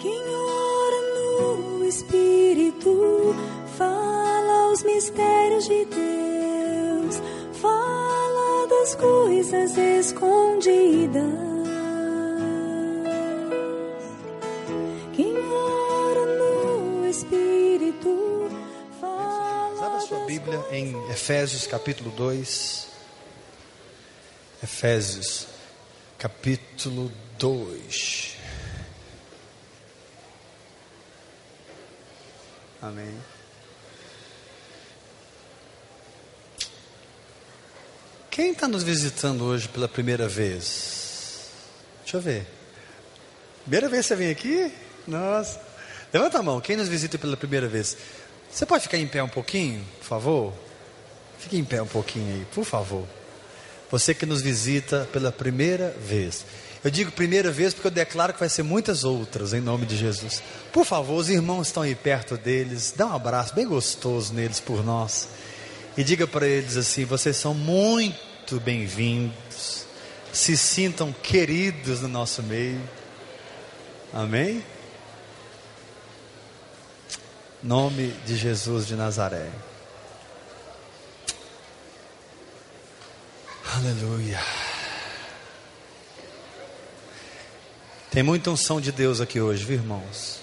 Quem ora no Espírito fala os mistérios de Deus, fala das coisas escondidas. Quem ora no Espírito fala. Abra sua das Bíblia em Efésios capítulo 2. Efésios capítulo 2. Amém. Quem está nos visitando hoje pela primeira vez? Deixa eu ver. Primeira vez que você vem aqui? Nossa. Levanta a mão, quem nos visita pela primeira vez? Você pode ficar em pé um pouquinho, por favor? Fique em pé um pouquinho aí, por favor. Você que nos visita pela primeira vez. Eu digo primeira vez porque eu declaro que vai ser muitas outras, em nome de Jesus. Por favor, os irmãos estão aí perto deles, dá um abraço bem gostoso neles por nós. E diga para eles assim: vocês são muito bem-vindos. Se sintam queridos no nosso meio. Amém? Nome de Jesus de Nazaré. Aleluia. Tem muita unção de Deus aqui hoje, viu, irmãos?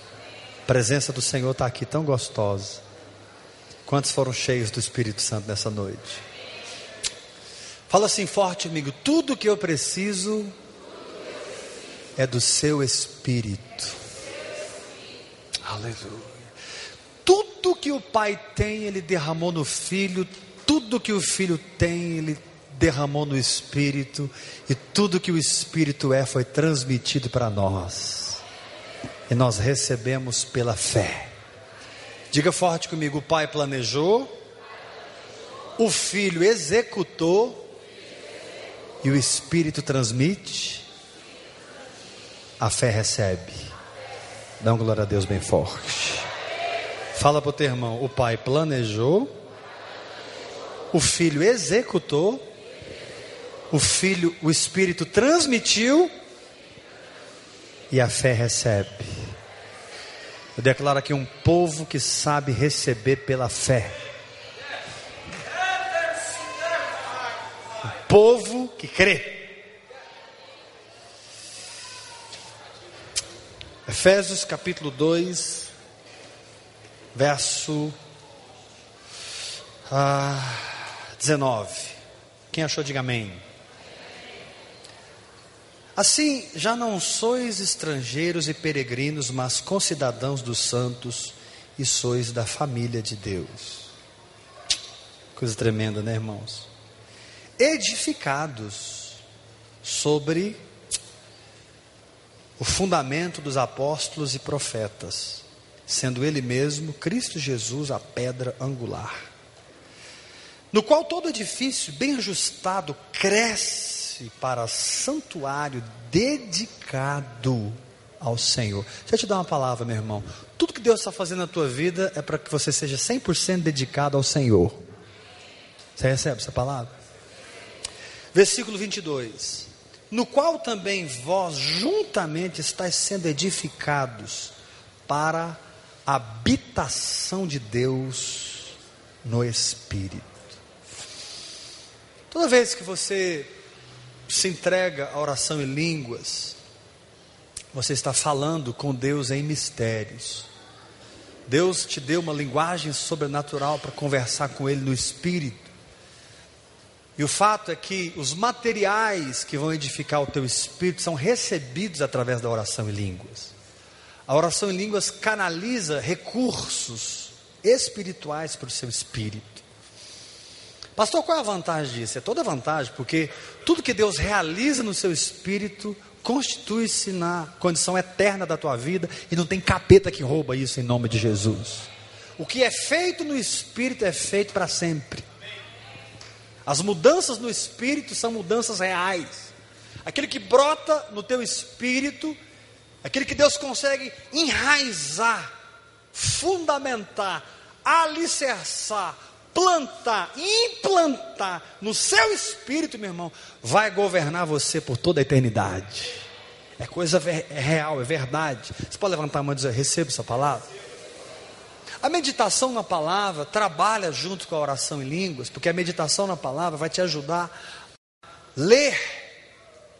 A presença do Senhor está aqui tão gostosa. Quantos foram cheios do Espírito Santo nessa noite? Fala assim forte, amigo: tudo que eu preciso é do seu Espírito. Aleluia. Tudo que o Pai tem, Ele derramou no Filho. Tudo que o Filho tem, Ele derramou no Espírito. E tudo que o Espírito é, foi transmitido para nós. E nós recebemos pela fé. Diga forte comigo: o Pai planejou, o Filho executou, e o Espírito transmite, a fé recebe. Dá uma glória a Deus bem forte. Fala para o teu irmão: o Pai planejou, o Filho executou, o Filho, o Espírito transmitiu, e a fé recebe. Eu declaro aqui um povo que sabe receber pela fé. Um povo que crê. Efésios capítulo 2, verso ah, 19. Quem achou, diga amém. Assim, já não sois estrangeiros e peregrinos, mas concidadãos dos santos e sois da família de Deus. Coisa tremenda, né, irmãos? Edificados sobre o fundamento dos apóstolos e profetas, sendo Ele mesmo, Cristo Jesus, a pedra angular, no qual todo edifício bem ajustado cresce para santuário dedicado ao Senhor. Deixa eu te dar uma palavra, meu irmão. Tudo que Deus está fazendo na tua vida é para que você seja 100% dedicado ao Senhor. Você recebe essa palavra? Versículo 22 no qual também vós juntamente estáis sendo edificados para a habitação de Deus no Espírito. Toda vez que você se entrega à oração em línguas, você está falando com Deus em mistérios. Deus te deu uma linguagem sobrenatural para conversar com Ele no Espírito. E o fato é que os materiais que vão edificar o teu espírito são recebidos através da oração em línguas. A oração em línguas canaliza recursos espirituais para o seu espírito. Pastor, qual é a vantagem disso? É toda vantagem, porque tudo que Deus realiza no seu espírito constitui-se na condição eterna da tua vida e não tem capeta que rouba isso em nome de Jesus. O que é feito no espírito é feito para sempre. As mudanças no espírito são mudanças reais. Aquele que brota no teu espírito, aquele que Deus consegue enraizar, fundamentar, alicerçar, plantar, implantar no seu espírito, meu irmão, vai governar você por toda a eternidade. é coisa é real, é verdade. Você pode levantar a mão e dizer: recebo essa palavra? A meditação na palavra trabalha junto com a oração em línguas, porque a meditação na palavra vai te ajudar a ler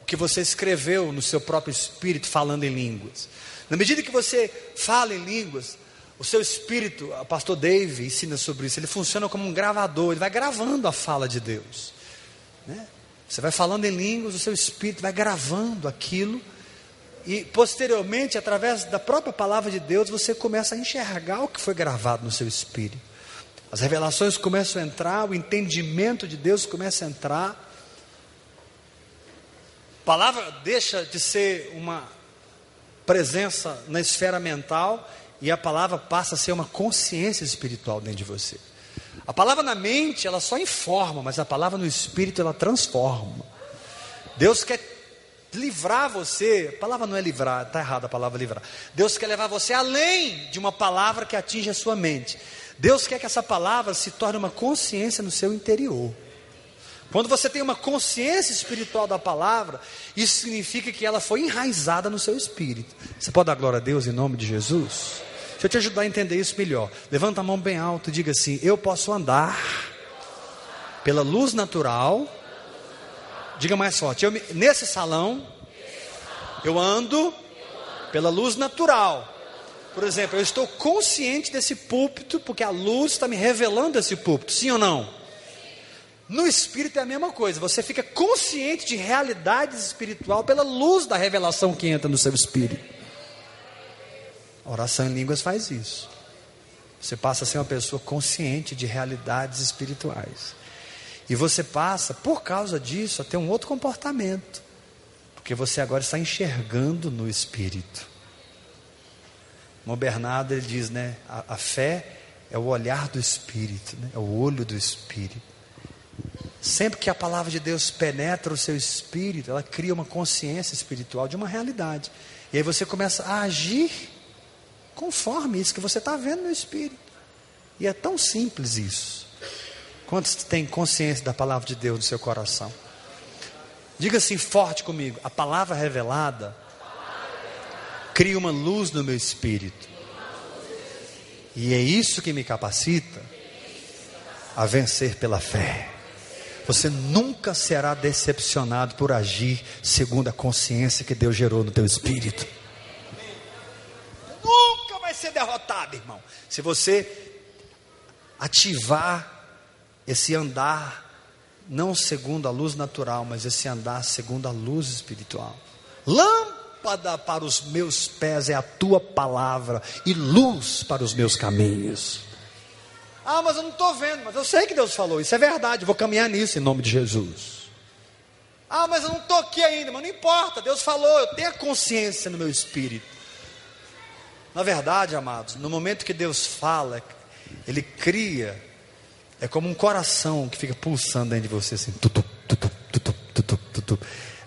o que você escreveu no seu próprio espírito falando em línguas. Na medida que você fala em línguas, o seu espírito, o pastor Dave ensina sobre isso, ele funciona como um gravador, ele vai gravando a fala de Deus. Né? Você vai falando em línguas, o seu espírito vai gravando aquilo, e posteriormente, através da própria palavra de Deus, você começa a enxergar o que foi gravado no seu espírito. As revelações começam a entrar, o entendimento de Deus começa a entrar. A palavra deixa de ser uma presença na esfera mental e a palavra passa a ser uma consciência espiritual dentro de você. A palavra na mente, ela só informa, mas a palavra no espírito, ela transforma. Deus quer livrar você, a palavra não é livrar, está errada a palavra livrar. Deus quer levar você além de uma palavra que atinge a sua mente. Deus quer que essa palavra se torne uma consciência no seu interior. Quando você tem uma consciência espiritual da palavra, isso significa que ela foi enraizada no seu espírito. Você pode dar glória a Deus em nome de Jesus? Deixa eu te ajudar a entender isso melhor. Levanta a mão bem alto e diga assim: Eu posso andar pela luz natural. Diga mais forte. Eu, nesse salão, eu ando pela luz natural. Por exemplo, eu estou consciente desse púlpito, porque a luz está me revelando esse púlpito, sim ou não? No espírito é a mesma coisa, você fica consciente de realidades espiritual pela luz da revelação que entra no seu espírito. Oração em línguas faz isso. Você passa a ser uma pessoa consciente de realidades espirituais. E você passa, por causa disso, a ter um outro comportamento. Porque você agora está enxergando no espírito. No Bernardo ele diz, né? A, a fé é o olhar do espírito, né, é o olho do espírito. Sempre que a palavra de Deus penetra o seu espírito, ela cria uma consciência espiritual de uma realidade. E aí você começa a agir conforme isso que você está vendo no espírito. E é tão simples isso. Quantos têm consciência da palavra de Deus no seu coração? Diga assim forte comigo: a palavra revelada cria uma luz no meu espírito. E é isso que me capacita a vencer pela fé. Você nunca será decepcionado por agir segundo a consciência que Deus gerou no teu espírito. Nunca ser derrotado, irmão. Se você ativar esse andar não segundo a luz natural, mas esse andar segundo a luz espiritual. Lâmpada para os meus pés é a tua palavra e luz para os meus caminhos. Ah, mas eu não estou vendo, mas eu sei que Deus falou, isso é verdade, vou caminhar nisso em nome de Jesus. Ah, mas eu não estou aqui ainda, mas não importa, Deus falou, eu tenho a consciência no meu espírito. Na verdade, amados, no momento que Deus fala, Ele cria, é como um coração que fica pulsando dentro de você, assim.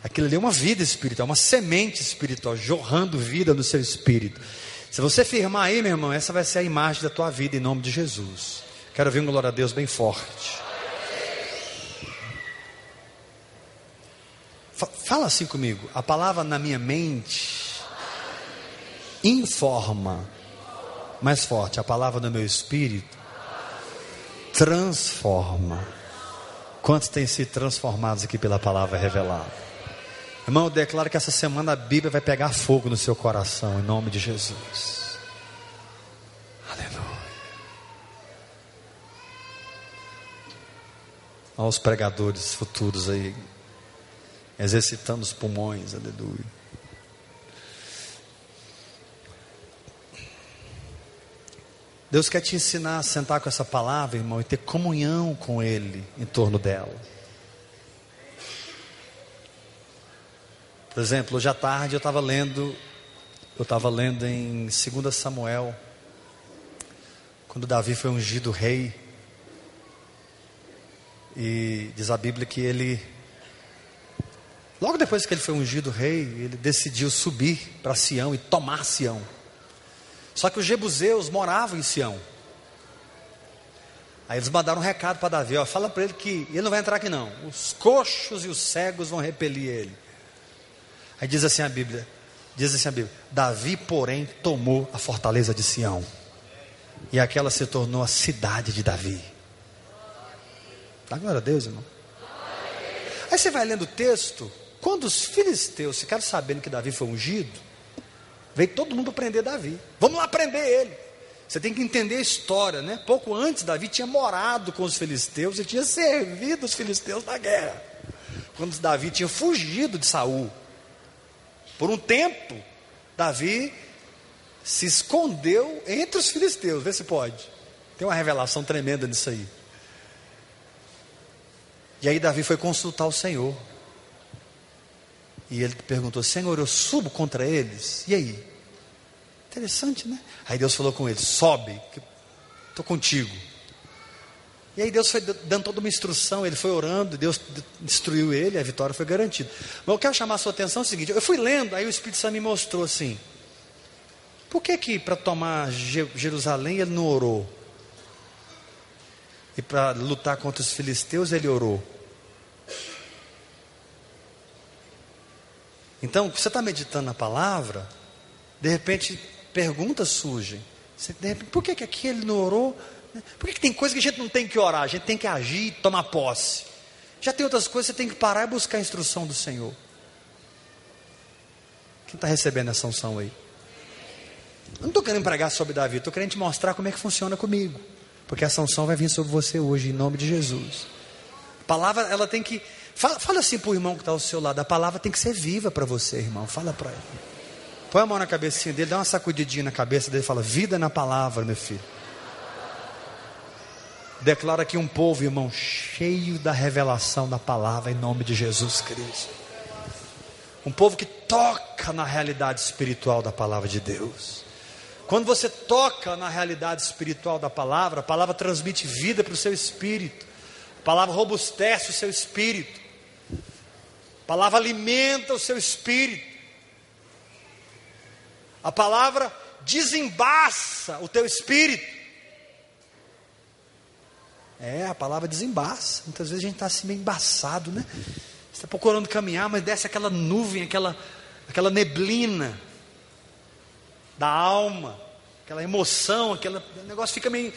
Aquilo ali é uma vida espiritual, uma semente espiritual, jorrando vida no seu espírito. Se você firmar aí, meu irmão, essa vai ser a imagem da tua vida em nome de Jesus. Quero ouvir um glória a Deus bem forte. Fala assim comigo. A palavra na minha mente informa. Mais forte. A palavra no meu espírito transforma. Quantos têm sido transformados aqui pela palavra revelada? Irmão, eu declaro que essa semana a Bíblia vai pegar fogo no seu coração, em nome de Jesus. aos pregadores futuros aí, exercitando os pulmões, aleluia. Deus quer te ensinar a sentar com essa palavra, irmão, e ter comunhão com Ele em torno dela. Por exemplo, hoje à tarde eu estava lendo, eu estava lendo em 2 Samuel, quando Davi foi ungido rei. E diz a Bíblia que ele, logo depois que ele foi ungido rei, ele decidiu subir para Sião e tomar Sião. Só que os jebuseus moravam em Sião. Aí eles mandaram um recado para Davi: ó, fala para ele que ele não vai entrar aqui não. Os coxos e os cegos vão repelir ele. Aí diz assim a Bíblia: Diz assim a Bíblia: Davi, porém, tomou a fortaleza de Sião, e aquela se tornou a cidade de Davi. Dá glória a Deus, irmão. Aí você vai lendo o texto, quando os filisteus ficaram sabendo que Davi foi ungido, veio todo mundo prender Davi. Vamos lá prender ele. Você tem que entender a história, né? Pouco antes, Davi tinha morado com os filisteus e tinha servido os filisteus na guerra. Quando Davi tinha fugido de Saul. Por um tempo, Davi se escondeu entre os filisteus. Vê se pode. Tem uma revelação tremenda nisso aí. E aí Davi foi consultar o Senhor. E ele perguntou: Senhor, eu subo contra eles? E aí? Interessante, né? Aí Deus falou com ele: sobe, estou contigo. E aí Deus foi dando toda uma instrução, ele foi orando, Deus destruiu ele, a vitória foi garantida. Mas eu quero chamar a sua atenção é o seguinte: eu fui lendo, aí o Espírito Santo me mostrou assim. Por que que para tomar Jerusalém ele não orou? E para lutar contra os filisteus ele orou? Então, você está meditando na palavra, de repente perguntas surgem. Por que, que aqui ele não orou? Por que, que tem coisa que a gente não tem que orar? A gente tem que agir e tomar posse. Já tem outras coisas que você tem que parar e buscar a instrução do Senhor. Quem está recebendo essa unção aí? Eu não estou querendo pregar sobre Davi, estou querendo te mostrar como é que funciona comigo. Porque essa unção vai vir sobre você hoje, em nome de Jesus. A palavra, ela tem que. Fala, fala assim para o irmão que está ao seu lado: a palavra tem que ser viva para você, irmão. Fala para ele. Põe a mão na cabecinha dele, dá uma sacudidinha na cabeça dele e fala: Vida na palavra, meu filho. Declara aqui um povo, irmão, cheio da revelação da palavra em nome de Jesus Cristo. Um povo que toca na realidade espiritual da palavra de Deus. Quando você toca na realidade espiritual da palavra, a palavra transmite vida para o seu espírito, a palavra robustece o seu espírito, palavra alimenta o seu espírito. A palavra desembaça o teu espírito. É, a palavra desembaça. Muitas vezes a gente está assim meio embaçado, né? Você está procurando caminhar, mas desce aquela nuvem, aquela, aquela neblina da alma, aquela emoção, aquele negócio fica meio.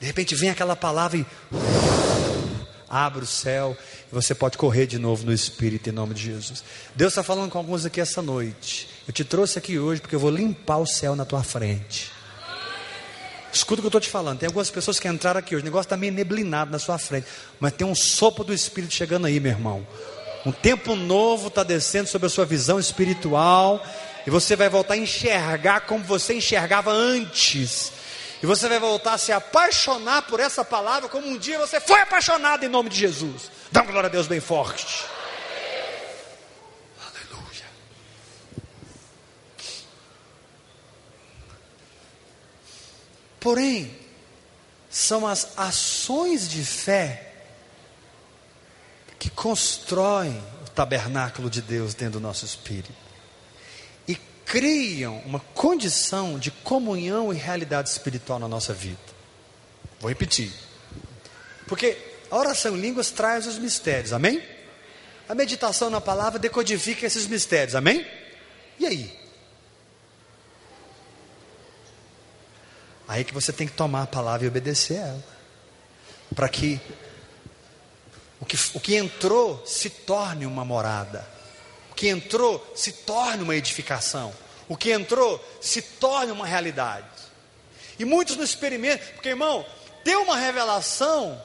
De repente vem aquela palavra e abre o céu e você pode correr de novo no Espírito em nome de Jesus. Deus está falando com alguns aqui essa noite. Eu te trouxe aqui hoje porque eu vou limpar o céu na tua frente. Escuta o que eu estou te falando. Tem algumas pessoas que entraram aqui hoje. O negócio está meio neblinado na sua frente. Mas tem um sopro do Espírito chegando aí, meu irmão. Um tempo novo está descendo sobre a sua visão espiritual. E você vai voltar a enxergar como você enxergava antes. E você vai voltar a se apaixonar por essa palavra como um dia você foi apaixonado em nome de Jesus. Dá uma glória a Deus bem forte. Aleluia. Porém, são as ações de fé que constroem o tabernáculo de Deus dentro do nosso espírito criam uma condição de comunhão e realidade espiritual na nossa vida. Vou repetir. Porque a oração em línguas traz os mistérios, amém? A meditação na palavra decodifica esses mistérios, amém? E aí? Aí que você tem que tomar a palavra e obedecer a ela. Para que o, que o que entrou se torne uma morada. Que entrou se torne uma edificação. O que entrou se torne uma realidade. E muitos não experimentam, porque irmão, ter uma revelação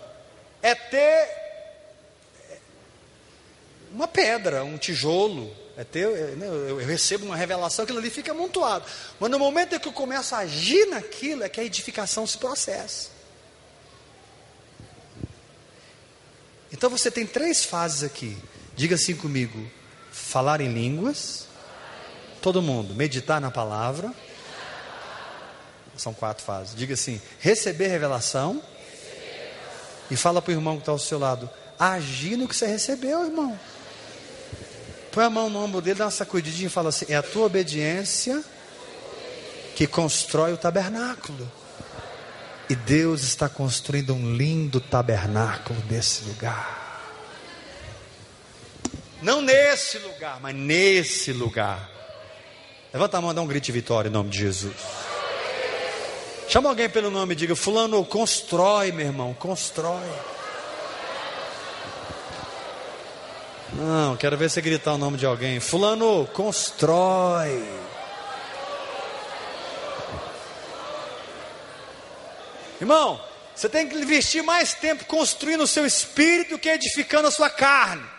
é ter uma pedra, um tijolo, é ter, é, né, eu, recebo uma revelação, aquilo ali fica amontoado. Mas no momento em que eu começo a agir naquilo, é que a edificação se processa. Então você tem três fases aqui. Diga assim comigo: falar em línguas, todo mundo, meditar na palavra. São quatro fases. Diga assim: receber revelação e fala para o irmão que está ao seu lado: agir no que você recebeu, irmão. Põe a mão no ombro dele, dá uma sacudidinha e fala assim: é a tua obediência que constrói o tabernáculo. E Deus está construindo um lindo tabernáculo nesse lugar. Não nesse lugar, mas nesse lugar. Levanta a mão e dá um grito de vitória em nome de Jesus. Chama alguém pelo nome e diga: Fulano, constrói, meu irmão, constrói. Não, quero ver você gritar o nome de alguém. Fulano, constrói. Irmão, você tem que investir mais tempo construindo o seu espírito do que edificando a sua carne.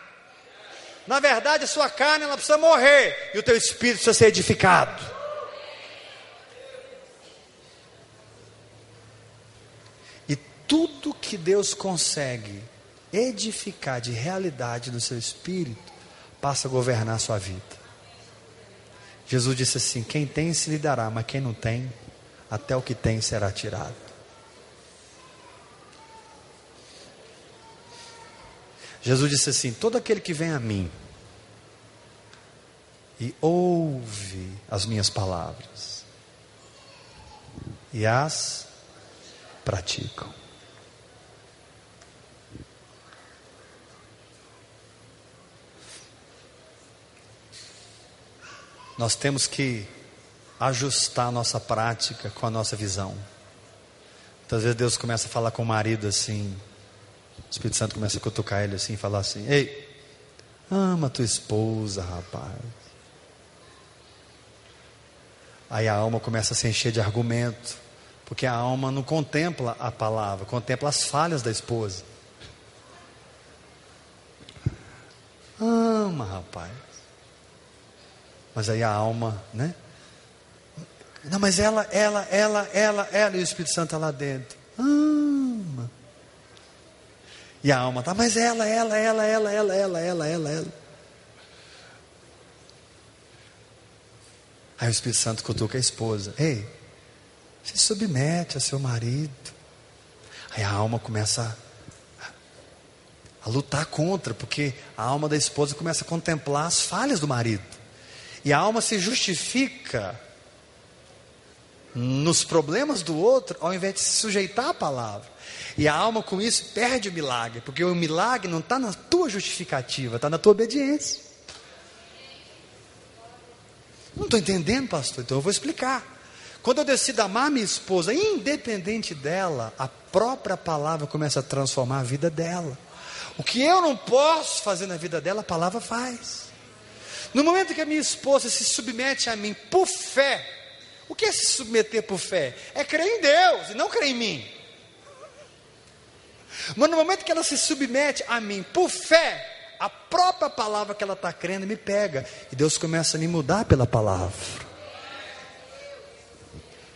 Na verdade, a sua carne ela precisa morrer e o teu espírito precisa ser edificado. E tudo que Deus consegue edificar de realidade no seu espírito passa a governar a sua vida. Jesus disse assim: Quem tem se lhe dará, mas quem não tem, até o que tem será tirado. Jesus disse assim: Todo aquele que vem a mim e ouve as minhas palavras e as praticam. Nós temos que ajustar a nossa prática com a nossa visão. Muitas vezes Deus começa a falar com o marido assim, o Espírito Santo começa a cutucar ele assim e falar assim: Ei, ama tua esposa, rapaz. Aí a alma começa a se encher de argumento, porque a alma não contempla a palavra, contempla as falhas da esposa. Ama, rapaz. Mas aí a alma, né? Não, mas ela, ela, ela, ela, ela, e o Espírito Santo está lá dentro. Ama. E a alma tá, mas ela, ela, ela, ela, ela, ela, ela, ela, ela. Aí o Espírito Santo cutuca a esposa. Ei, se submete a seu marido. Aí a alma começa a, a lutar contra, porque a alma da esposa começa a contemplar as falhas do marido. E a alma se justifica nos problemas do outro, ao invés de se sujeitar à palavra. E a alma com isso perde o milagre, porque o milagre não está na tua justificativa, está na tua obediência. Não estou entendendo, pastor, então eu vou explicar. Quando eu decido amar minha esposa, independente dela, a própria palavra começa a transformar a vida dela. O que eu não posso fazer na vida dela, a palavra faz. No momento que a minha esposa se submete a mim por fé, o que é se submeter por fé? É crer em Deus e não crer em mim. Mas no momento que ela se submete a mim por fé, a própria palavra que ela está crendo me pega. E Deus começa a me mudar pela palavra.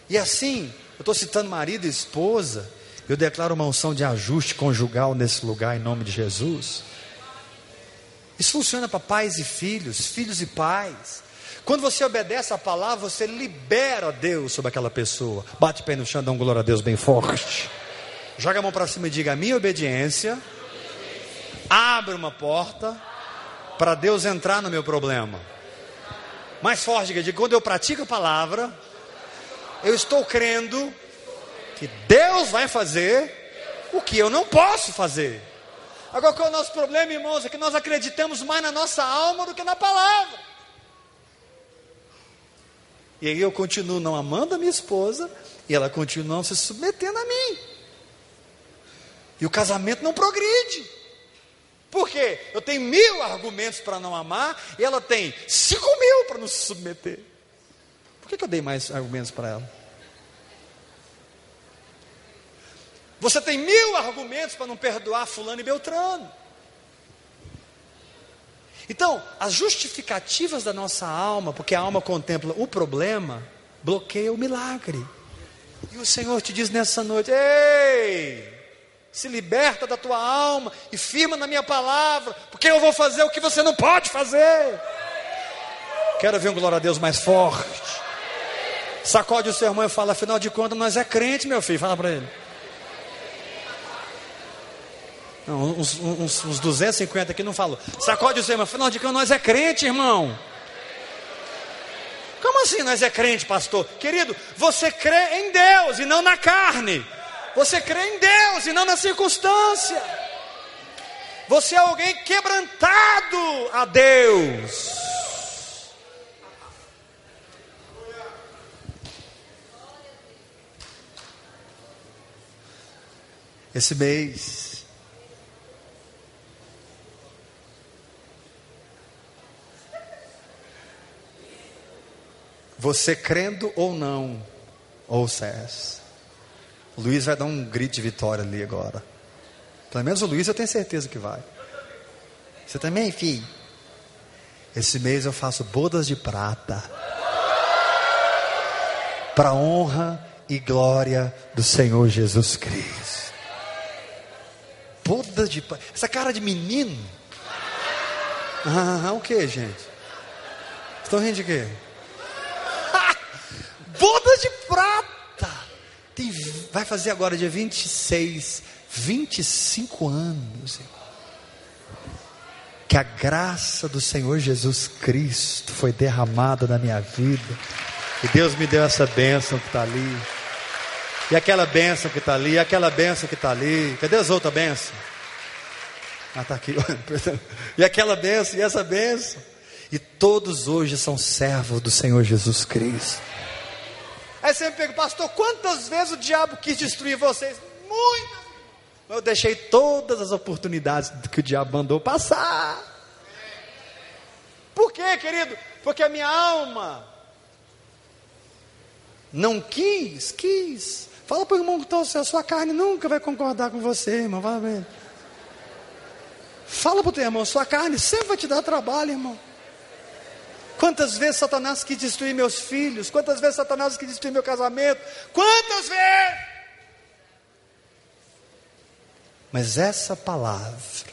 E assim, eu estou citando marido e esposa, eu declaro uma unção de ajuste conjugal nesse lugar em nome de Jesus. Isso funciona para pais e filhos, filhos e pais. Quando você obedece a palavra, você libera Deus sobre aquela pessoa. Bate pé no chão, dá um glória a Deus bem forte. Joga a mão para cima e diga: a minha obediência abre uma porta para Deus entrar no meu problema. Mais forte, diga: quando eu pratico a palavra, eu estou crendo que Deus vai fazer o que eu não posso fazer. Agora, qual é o nosso problema, irmãos? É que nós acreditamos mais na nossa alma do que na palavra. E aí eu continuo não amando a minha esposa, e ela continua não se submetendo a mim. E o casamento não progride. Por quê? Eu tenho mil argumentos para não amar e ela tem cinco mil para não se submeter. Por que, que eu dei mais argumentos para ela? Você tem mil argumentos para não perdoar Fulano e Beltrano. Então, as justificativas da nossa alma, porque a alma contempla o problema, bloqueia o milagre. E o Senhor te diz nessa noite: Ei, se liberta da tua alma e firma na minha palavra, porque eu vou fazer o que você não pode fazer. Quero ver um glória a Deus mais forte. Sacode o seu irmão e fala: afinal de contas, nós é crente, meu filho. Fala para ele. Uns, uns, uns 250 aqui não falou. Sacode o seu irmão. Afinal de contas, nós é crente, irmão. Como assim nós é crente, pastor? Querido, você crê em Deus e não na carne. Você crê em Deus e não na circunstância. Você é alguém quebrantado a Deus. Esse mês Você crendo ou não, ouça essa. O Luiz vai dar um grito de vitória ali agora. Pelo menos o Luiz eu tenho certeza que vai. Você também, filho? Esse mês eu faço bodas de prata. Para honra e glória do Senhor Jesus Cristo. Bodas de prata. Essa cara de menino. Ah, o que, gente? Estão rindo de quê? De prata. Tem, vai fazer agora dia 26, 25 anos. Que a graça do Senhor Jesus Cristo foi derramada na minha vida. E Deus me deu essa bênção que está ali. E aquela bênção que está ali, e aquela bênção que está ali. Cadê as outras bênçãos? Ah, está aqui. e aquela bênção, e essa bênção. E todos hoje são servos do Senhor Jesus Cristo. Aí você me pergunta, pastor, quantas vezes o diabo quis destruir vocês? Muitas. Eu deixei todas as oportunidades que o diabo mandou passar. Por quê, querido? Porque a minha alma não quis, quis. Fala para o irmão que está a sua carne nunca vai concordar com você, irmão. Fala para ele. Fala para o teu irmão, sua carne sempre vai te dar trabalho, irmão. Quantas vezes Satanás quis destruir meus filhos? Quantas vezes Satanás quis destruir meu casamento? Quantas vezes? Mas essa palavra,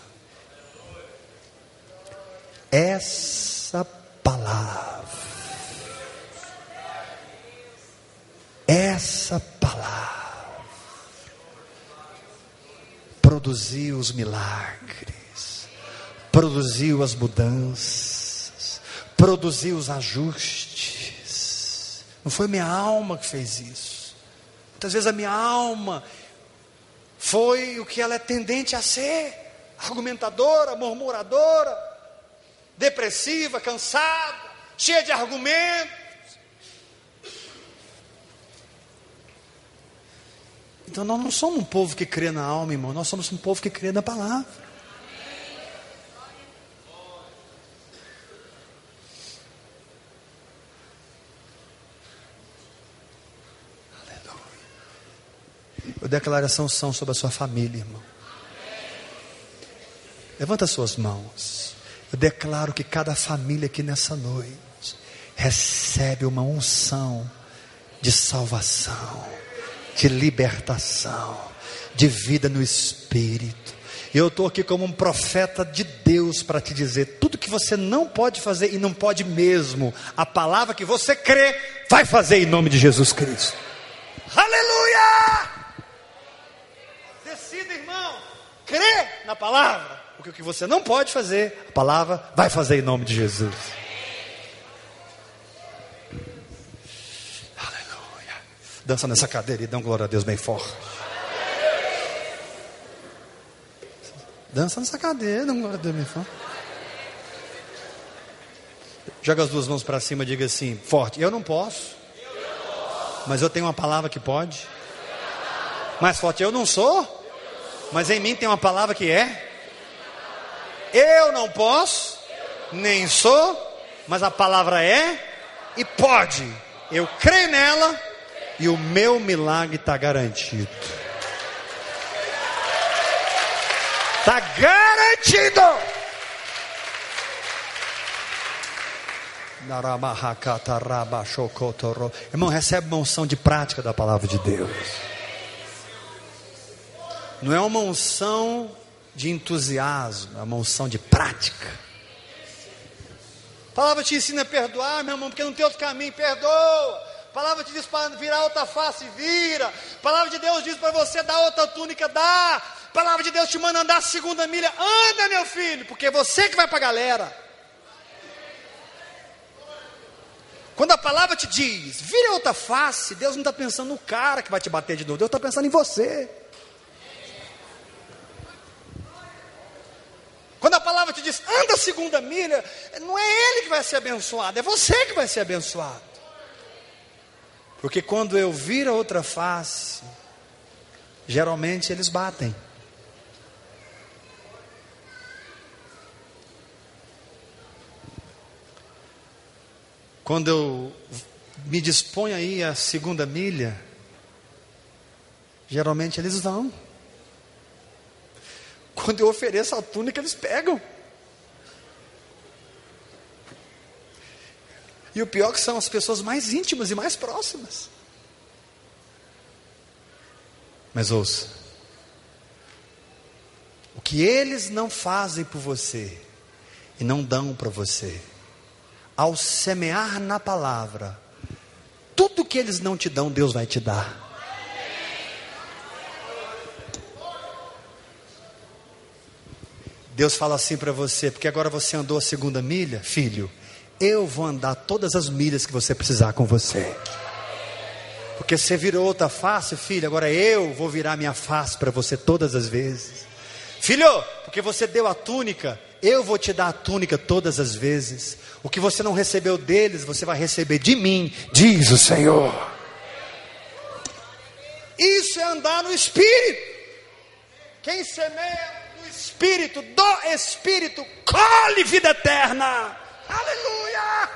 essa palavra, essa palavra produziu os milagres, produziu as mudanças, produziu os ajustes. Não foi minha alma que fez isso. Muitas vezes a minha alma foi o que ela é tendente a ser: argumentadora, murmuradora, depressiva, cansada, cheia de argumentos. Então nós não somos um povo que crê na alma, irmão, nós somos um povo que crê na palavra. Eu declaração são sobre a sua família, irmão. Levanta suas mãos. Eu declaro que cada família aqui nessa noite recebe uma unção de salvação de libertação, de vida no espírito. Eu estou aqui como um profeta de Deus para te dizer: tudo que você não pode fazer e não pode mesmo, a palavra que você crê, vai fazer em nome de Jesus Cristo. Aleluia! Decida, irmão, crê na palavra, porque o que você não pode fazer, a palavra vai fazer em nome de Jesus. Dança nessa cadeira e dá um glória a Deus bem forte. Dança nessa cadeira, dá um glória a Deus bem forte. Joga as duas mãos para cima e diga assim, forte, eu não posso. Mas eu tenho uma palavra que pode. Mais forte, eu não sou. Mas em mim tem uma palavra que é. Eu não posso, nem sou, mas a palavra é e pode. Eu creio nela e o meu milagre está garantido. Está garantido. Irmão, recebe uma unção de prática da palavra de Deus. Não é uma unção de entusiasmo, é uma unção de prática. A palavra te ensina a perdoar, meu irmão, porque não tem outro caminho, perdoa. A palavra te diz para virar outra face, vira. A palavra de Deus diz para você dar outra túnica, dá. A palavra de Deus te manda andar a segunda milha, anda, meu filho, porque é você que vai para a galera. Quando a palavra te diz, vira outra face, Deus não está pensando no cara que vai te bater de novo, Deus está pensando em você. Quando a palavra te diz, anda a segunda milha, não é ele que vai ser abençoado, é você que vai ser abençoado. Porque quando eu vir a outra face, geralmente eles batem. Quando eu me disponho aí a segunda milha, geralmente eles vão. Quando eu ofereço a túnica, eles pegam. E o pior é que são as pessoas mais íntimas e mais próximas. Mas ouça: o que eles não fazem por você e não dão para você, ao semear na palavra, tudo que eles não te dão, Deus vai te dar. Deus fala assim para você, porque agora você andou a segunda milha, filho, eu vou andar todas as milhas que você precisar com você. Porque você virou outra face, filho, agora eu vou virar minha face para você todas as vezes. Filho, porque você deu a túnica, eu vou te dar a túnica todas as vezes. O que você não recebeu deles, você vai receber de mim, diz o Senhor. Isso é andar no Espírito. Quem semeia Espírito, do Espírito, colhe vida eterna. Aleluia!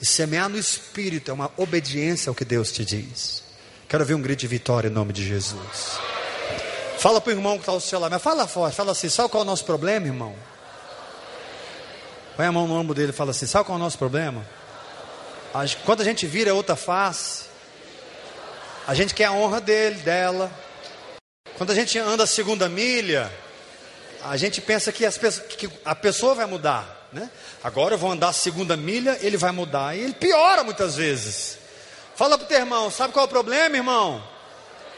E semear no Espírito é uma obediência ao que Deus te diz. Quero ver um grito de vitória em nome de Jesus. Fala para o irmão que está ao seu lado, mas fala forte, fala assim: sabe qual é o nosso problema, irmão? Põe a mão no ombro dele e fala assim: sabe qual é o nosso problema? Quando a gente vira outra face, a gente quer a honra dele, dela. Quando a gente anda a segunda milha, a gente pensa que, que a pessoa vai mudar. Né? Agora eu vou andar a segunda milha, ele vai mudar. E ele piora muitas vezes. Fala para o teu irmão, sabe qual é o problema, irmão?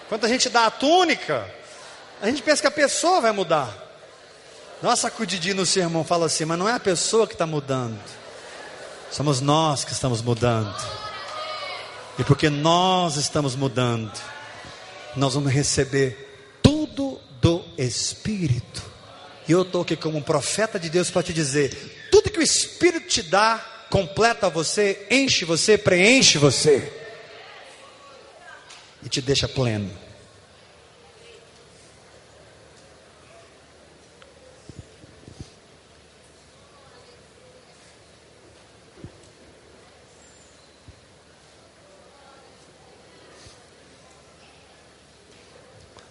Quando a gente dá a túnica, a gente pensa que a pessoa vai mudar. Dá uma sacudidinha no seu irmão, fala assim, mas não é a pessoa que está mudando. Somos nós que estamos mudando. E porque nós estamos mudando, nós vamos receber tudo do Espírito. E eu estou aqui como um profeta de Deus para te dizer: tudo que o Espírito te dá, completa você, enche você, preenche você. E te deixa pleno.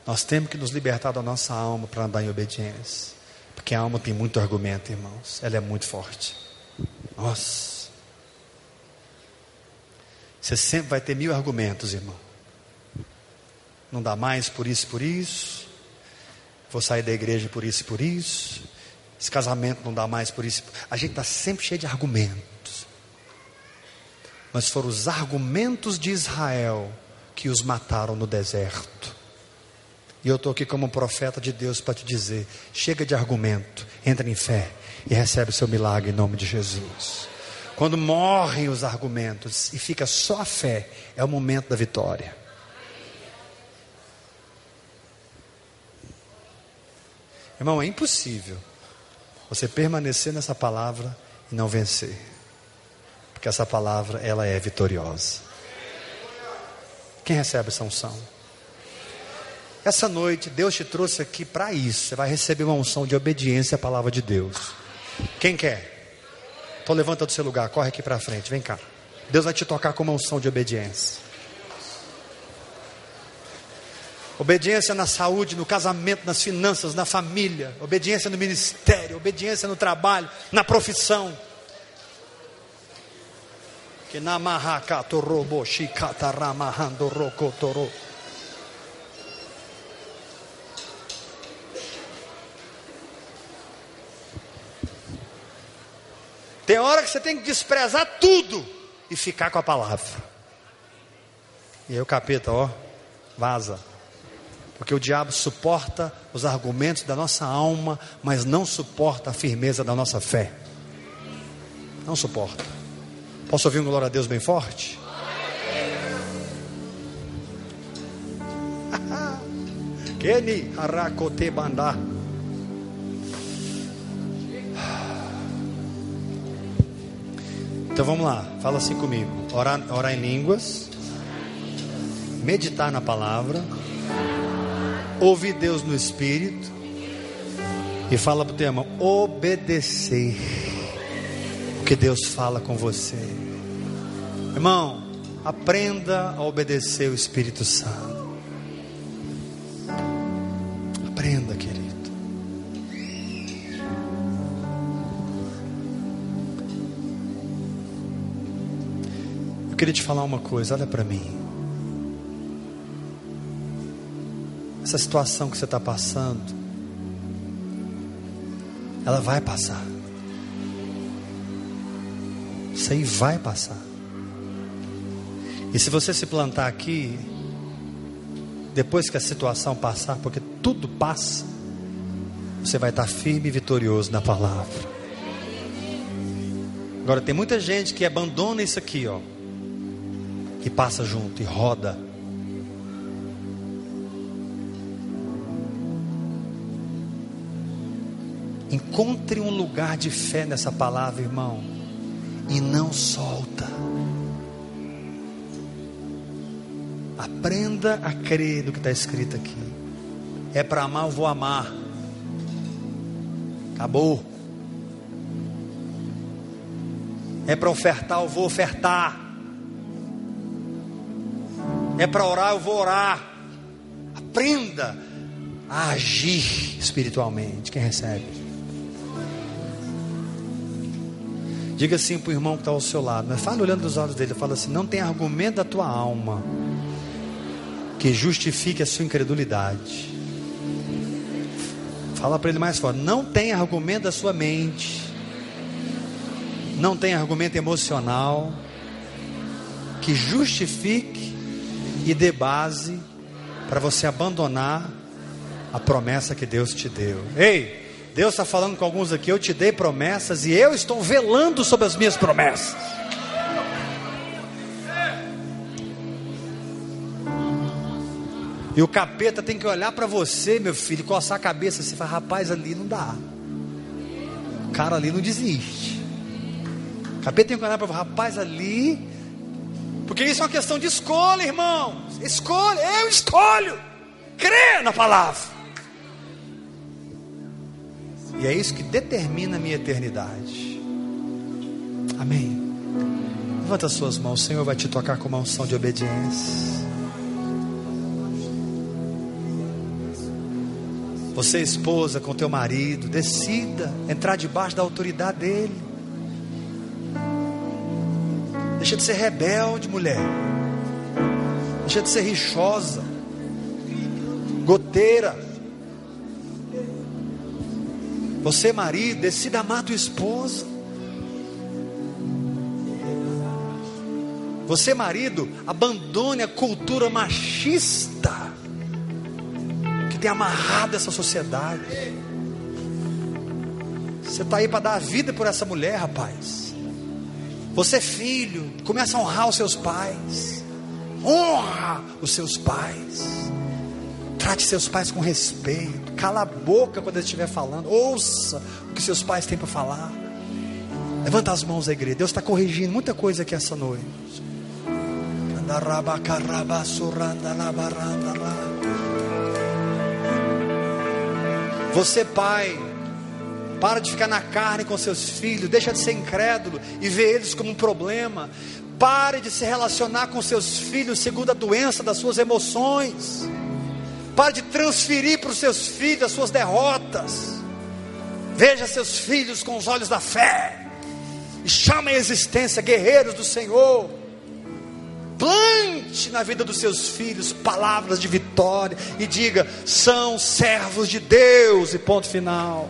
Nós temos que nos libertar da nossa alma para andar em obediência. Porque a alma tem muito argumento, irmãos. Ela é muito forte. Nossa. Você sempre vai ter mil argumentos, irmão. Não dá mais por isso, por isso. Vou sair da igreja por isso por isso. Esse casamento não dá mais por isso. A gente está sempre cheio de argumentos. Mas foram os argumentos de Israel que os mataram no deserto. E eu estou aqui como um profeta de Deus para te dizer: chega de argumento, entra em fé e recebe o seu milagre em nome de Jesus. Quando morrem os argumentos e fica só a fé, é o momento da vitória. Irmão, é impossível você permanecer nessa palavra e não vencer. Porque essa palavra, ela é vitoriosa. Quem recebe essa unção? Essa noite, Deus te trouxe aqui para isso. Você vai receber uma unção de obediência à palavra de Deus. Quem quer? Então levanta do seu lugar, corre aqui para frente, vem cá. Deus vai te tocar com uma unção de obediência. Obediência na saúde, no casamento, nas finanças, na família. Obediência no ministério, obediência no trabalho, na profissão. Que na marracatorrobo, chicataramahando rocotoro. Tem hora que você tem que desprezar tudo e ficar com a palavra. E aí o capeta, ó, vaza. Porque o diabo suporta os argumentos da nossa alma, mas não suporta a firmeza da nossa fé. Não suporta. Posso ouvir um glória a Deus bem forte? Keni harakote bandar. Então vamos lá, fala assim comigo: orar, orar em línguas, meditar na palavra, ouvir Deus no Espírito e fala para o teu irmão: obedecer o que Deus fala com você. Irmão, aprenda a obedecer o Espírito Santo. Eu queria te falar uma coisa, olha para mim. Essa situação que você está passando, ela vai passar. Isso aí vai passar. E se você se plantar aqui, depois que a situação passar, porque tudo passa, você vai estar firme e vitorioso na palavra. Agora tem muita gente que abandona isso aqui, ó, e passa junto e roda. Encontre um lugar de fé nessa palavra, irmão, e não solta. Aprenda a crer no que está escrito aqui. É para amar, eu vou amar. Acabou. É para ofertar, eu vou ofertar. É para orar, eu vou orar. Aprenda a agir espiritualmente. Quem recebe? Diga assim para o irmão que está ao seu lado. Mas fala olhando nos olhos dele. Fala assim: não tem argumento da tua alma que justifique a sua incredulidade. Fala para ele mais forte: não tem argumento da sua mente, não tem argumento emocional que justifique e dê base para você abandonar a promessa que Deus te deu. Ei, Deus está falando com alguns aqui: eu te dei promessas e eu estou velando sobre as minhas promessas. E o capeta tem que olhar para você, meu filho, e coçar a cabeça assim, fala, rapaz, ali não dá. O cara ali não desiste. O capeta tem que olhar para você, rapaz, ali. Porque isso é uma questão de escolha, irmão. Escolha, eu escolho. Crer na palavra. E é isso que determina a minha eternidade. Amém. Levanta as suas mãos, o Senhor vai te tocar com uma unção de obediência. Você, esposa, com teu marido, decida entrar debaixo da autoridade dele. Deixa de ser rebelde, mulher. Deixa de ser rixosa, goteira. Você, marido, decida amar tua esposa. Você, marido, abandone a cultura machista que tem amarrado essa sociedade. Você está aí para dar a vida por essa mulher, rapaz. Você é filho, começa a honrar os seus pais. Honra os seus pais. Trate seus pais com respeito. Cala a boca quando eles estiver falando. Ouça o que seus pais têm para falar. Levanta as mãos igreja. Deus está corrigindo muita coisa aqui essa noite. Você, pai, para de ficar na carne com seus filhos, deixa de ser incrédulo e ver eles como um problema. Pare de se relacionar com seus filhos segundo a doença das suas emoções. Pare de transferir para os seus filhos as suas derrotas. Veja seus filhos com os olhos da fé. E chame a existência guerreiros do Senhor. Plante na vida dos seus filhos palavras de vitória e diga: são servos de Deus. E ponto final.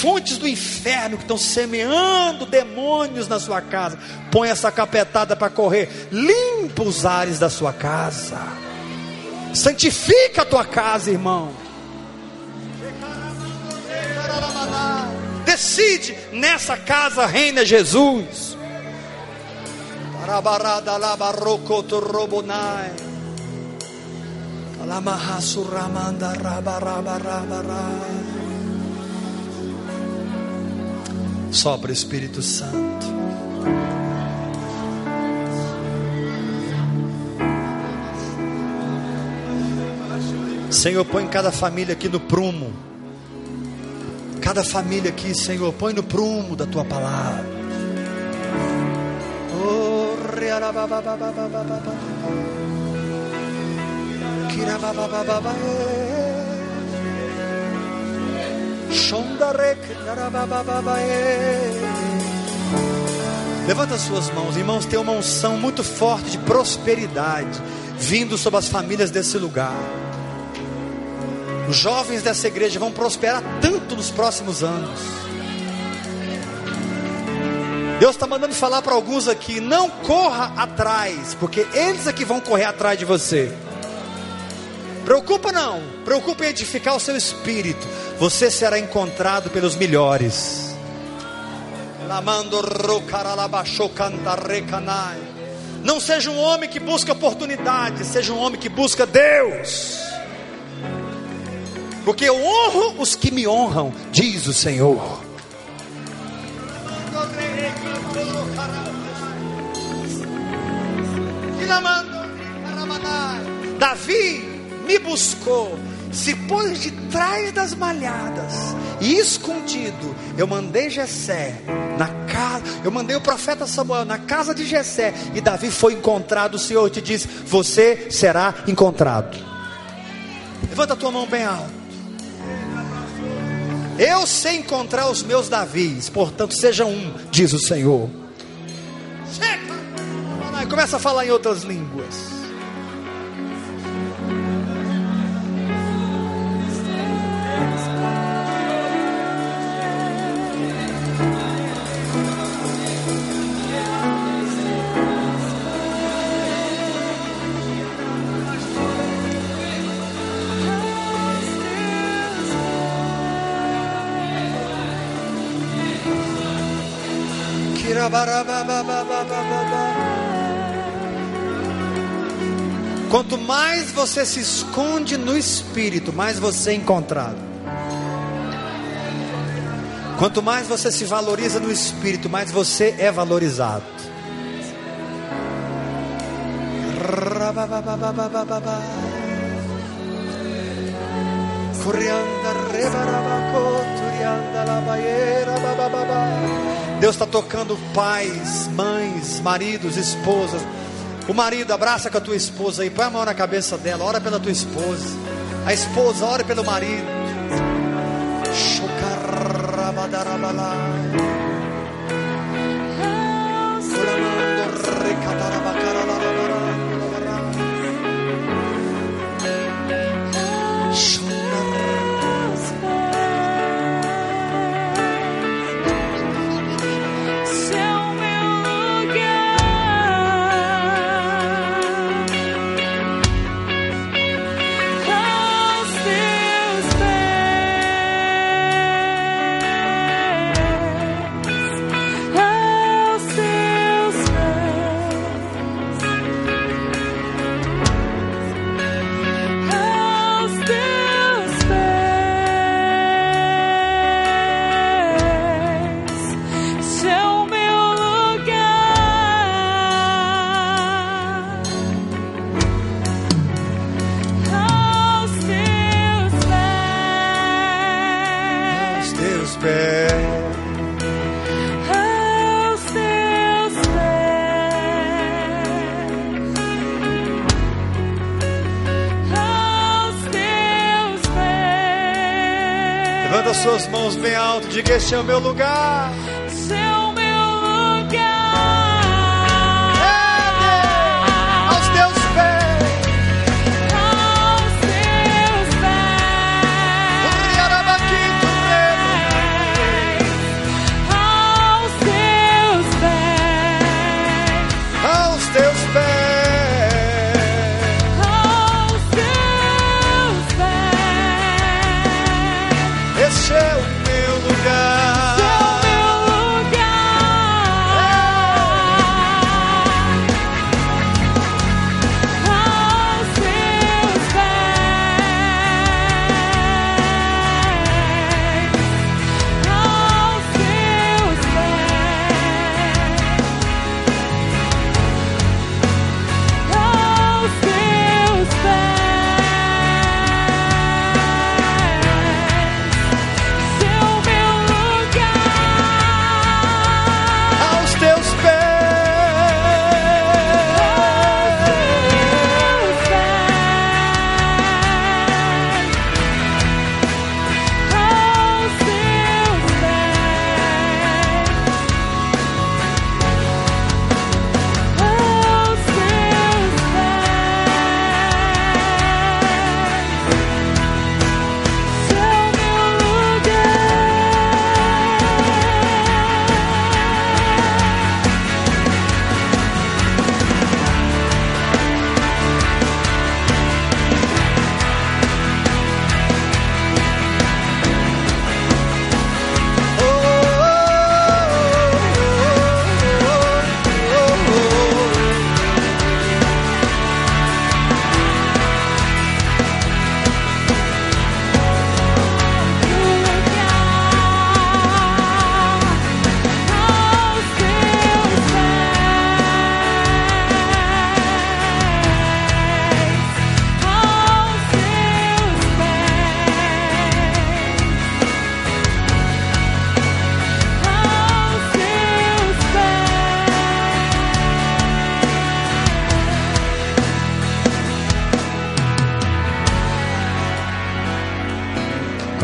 fontes do inferno que estão semeando demônios na sua casa. Põe essa capetada para correr. Limpa os ares da sua casa. Santifica a tua casa, irmão. Decide, nessa casa reina Jesus. Sopra Espírito Santo. Senhor, põe cada família aqui no prumo. Cada família aqui, Senhor, põe no prumo da tua palavra. Oh, Levanta suas mãos, irmãos. Tem uma unção muito forte de prosperidade vindo sobre as famílias desse lugar. Os jovens dessa igreja vão prosperar tanto nos próximos anos. Deus está mandando falar para alguns aqui: não corra atrás, porque eles é que vão correr atrás de você. Preocupa não, preocupa em edificar o seu espírito. Você será encontrado pelos melhores. Não seja um homem que busca oportunidade, seja um homem que busca Deus. Porque eu honro os que me honram, diz o Senhor. Davi me buscou, se pôs de trás das malhadas e escondido. Eu mandei Jessé na casa, eu mandei o profeta Samuel na casa de Jessé e Davi foi encontrado. O Senhor te diz: você será encontrado. Levanta a tua mão bem alto. Eu sei encontrar os meus Davis, portanto, seja um, diz o Senhor. Chega! Começa a falar em outras línguas. Quanto mais você se esconde no espírito, mais você é encontrado. Quanto mais você se valoriza no espírito, mais você é valorizado. Corianda, rebarabacotorianda, la baieira, babababa. Deus está tocando pais, mães, maridos, esposas. O marido abraça com a tua esposa e põe a mão na cabeça dela, ora pela tua esposa. A esposa ora pelo marido. Diga: Este é o meu lugar.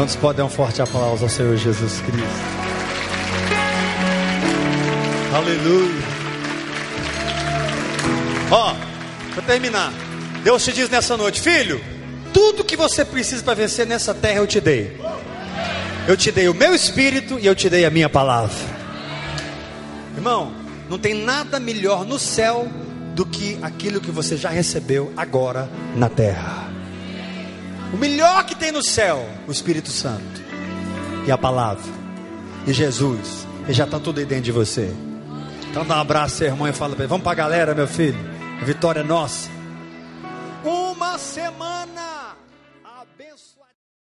Quantos podem dar um forte aplauso ao Senhor Jesus Cristo? Aleluia. Ó, para terminar, Deus te diz nessa noite, filho, tudo que você precisa para vencer nessa terra eu te dei. Eu te dei o meu espírito e eu te dei a minha palavra. Irmão, não tem nada melhor no céu do que aquilo que você já recebeu agora na terra. O melhor que tem no céu, o Espírito Santo e a palavra e Jesus. E já está tudo aí dentro de você. Então dá um abraço seu irmão e fala para ele: Vamos para a galera, meu filho. A vitória é nossa. Uma semana.